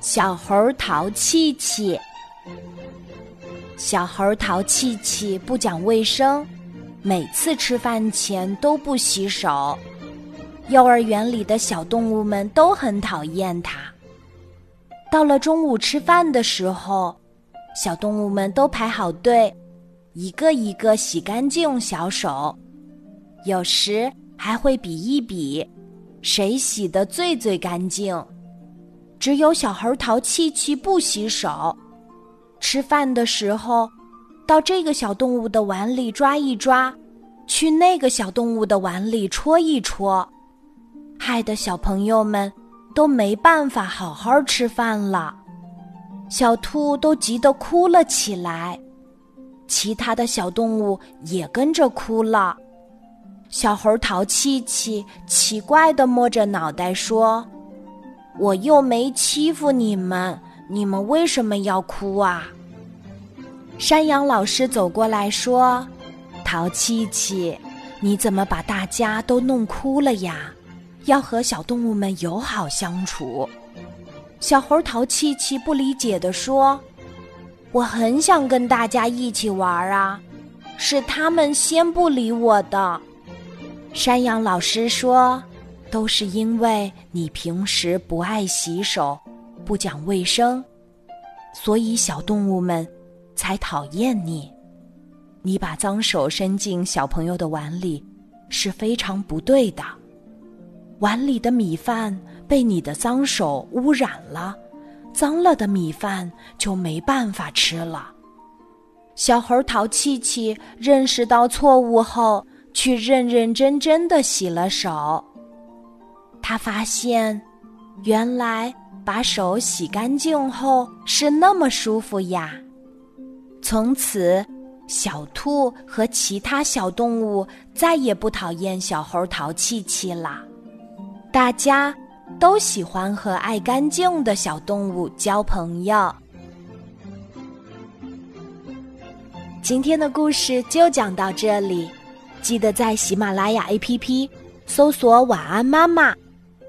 小猴淘气气。小猴淘气气不讲卫生，每次吃饭前都不洗手。幼儿园里的小动物们都很讨厌它。到了中午吃饭的时候，小动物们都排好队，一个一个洗干净小手，有时还会比一比，谁洗的最最干净。只有小猴淘气气不洗手。吃饭的时候，到这个小动物的碗里抓一抓，去那个小动物的碗里戳一戳，害得小朋友们都没办法好好吃饭了。小兔都急得哭了起来，其他的小动物也跟着哭了。小猴淘气气奇怪的摸着脑袋说：“我又没欺负你们。”你们为什么要哭啊？山羊老师走过来说：“淘气气，你怎么把大家都弄哭了呀？要和小动物们友好相处。”小猴淘气气不理解的说：“我很想跟大家一起玩啊，是他们先不理我的。”山羊老师说：“都是因为你平时不爱洗手。”不讲卫生，所以小动物们才讨厌你。你把脏手伸进小朋友的碗里是非常不对的。碗里的米饭被你的脏手污染了，脏了的米饭就没办法吃了。小猴淘气气认识到错误后，去认认真真的洗了手。他发现，原来。把手洗干净后是那么舒服呀！从此，小兔和其他小动物再也不讨厌小猴淘气气啦。大家都喜欢和爱干净的小动物交朋友。今天的故事就讲到这里，记得在喜马拉雅 APP 搜索“晚安妈妈”，